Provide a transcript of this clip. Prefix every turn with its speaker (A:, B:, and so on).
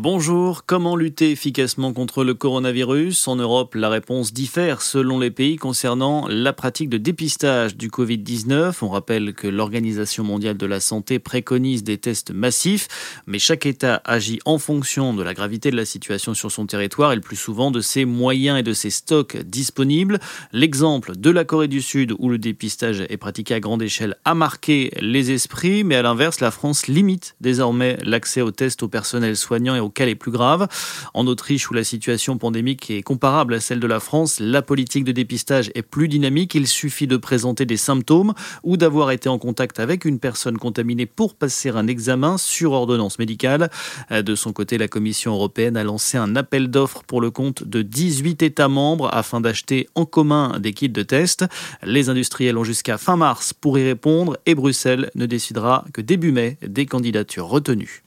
A: Bonjour, comment lutter efficacement contre le coronavirus? En Europe, la réponse diffère selon les pays concernant la pratique de dépistage du Covid-19. On rappelle que l'Organisation mondiale de la santé préconise des tests massifs, mais chaque État agit en fonction de la gravité de la situation sur son territoire et le plus souvent de ses moyens et de ses stocks disponibles. L'exemple de la Corée du Sud où le dépistage est pratiqué à grande échelle a marqué les esprits, mais à l'inverse, la France limite désormais l'accès aux tests au personnel soignant et au cas les plus graves. En Autriche, où la situation pandémique est comparable à celle de la France, la politique de dépistage est plus dynamique. Il suffit de présenter des symptômes ou d'avoir été en contact avec une personne contaminée pour passer un examen sur ordonnance médicale. De son côté, la Commission européenne a lancé un appel d'offres pour le compte de 18 États membres afin d'acheter en commun des kits de test. Les industriels ont jusqu'à fin mars pour y répondre et Bruxelles ne décidera que début mai des candidatures retenues.